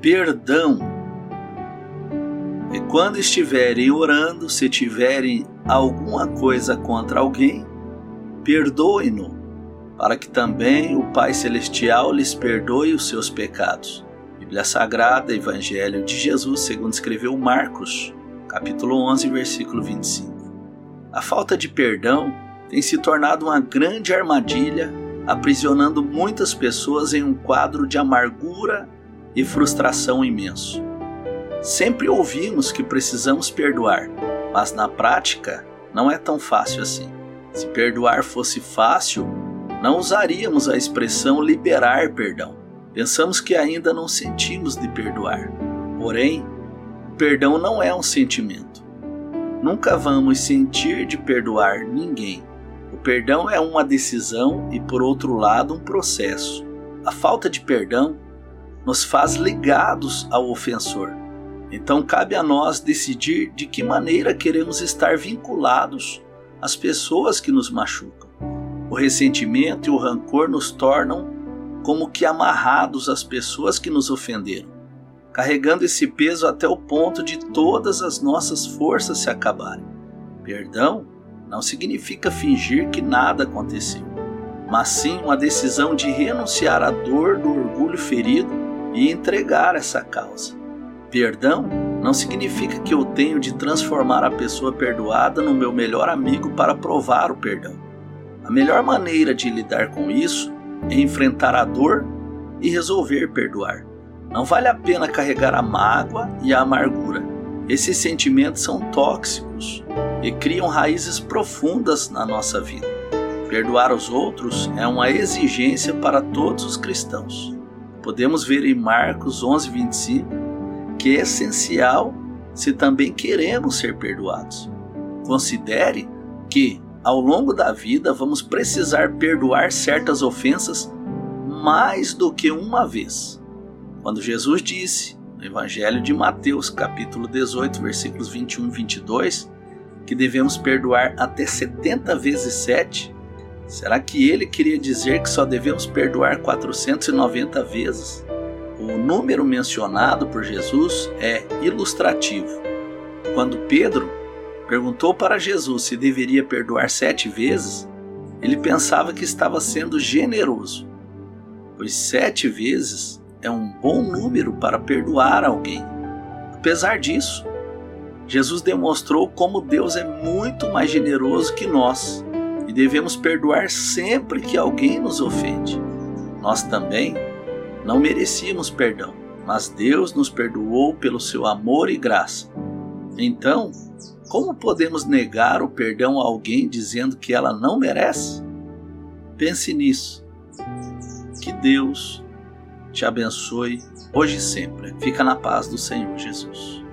perdão. E quando estiverem orando, se tiverem alguma coisa contra alguém, perdoem-no, para que também o Pai Celestial lhes perdoe os seus pecados. Bíblia Sagrada, Evangelho de Jesus, segundo escreveu Marcos, capítulo 11, versículo 25. A falta de perdão tem se tornado uma grande armadilha, aprisionando muitas pessoas em um quadro de amargura e frustração imenso. Sempre ouvimos que precisamos perdoar, mas na prática não é tão fácil assim. Se perdoar fosse fácil, não usaríamos a expressão liberar perdão. Pensamos que ainda não sentimos de perdoar. Porém, perdão não é um sentimento. Nunca vamos sentir de perdoar ninguém. O perdão é uma decisão e, por outro lado, um processo. A falta de perdão nos faz ligados ao ofensor. Então cabe a nós decidir de que maneira queremos estar vinculados às pessoas que nos machucam. O ressentimento e o rancor nos tornam como que amarrados às pessoas que nos ofenderam, carregando esse peso até o ponto de todas as nossas forças se acabarem. Perdão não significa fingir que nada aconteceu, mas sim uma decisão de renunciar à dor do orgulho ferido e entregar essa causa. Perdão não significa que eu tenho de transformar a pessoa perdoada no meu melhor amigo para provar o perdão. A melhor maneira de lidar com isso é enfrentar a dor e resolver perdoar. Não vale a pena carregar a mágoa e a amargura. Esses sentimentos são tóxicos e criam raízes profundas na nossa vida. Perdoar os outros é uma exigência para todos os cristãos. Podemos ver em Marcos 11, 25 que é essencial se também queremos ser perdoados. Considere que, ao longo da vida, vamos precisar perdoar certas ofensas mais do que uma vez. Quando Jesus disse, no Evangelho de Mateus, capítulo 18, versículos 21 e 22, que devemos perdoar até 70 vezes 7, Será que ele queria dizer que só devemos perdoar 490 vezes? O número mencionado por Jesus é ilustrativo. Quando Pedro perguntou para Jesus se deveria perdoar sete vezes, ele pensava que estava sendo generoso, pois sete vezes é um bom número para perdoar alguém. Apesar disso, Jesus demonstrou como Deus é muito mais generoso que nós e devemos perdoar sempre que alguém nos ofende. Nós também não merecíamos perdão, mas Deus nos perdoou pelo seu amor e graça. Então, como podemos negar o perdão a alguém dizendo que ela não merece? Pense nisso. Que Deus te abençoe hoje e sempre. Fica na paz do Senhor Jesus.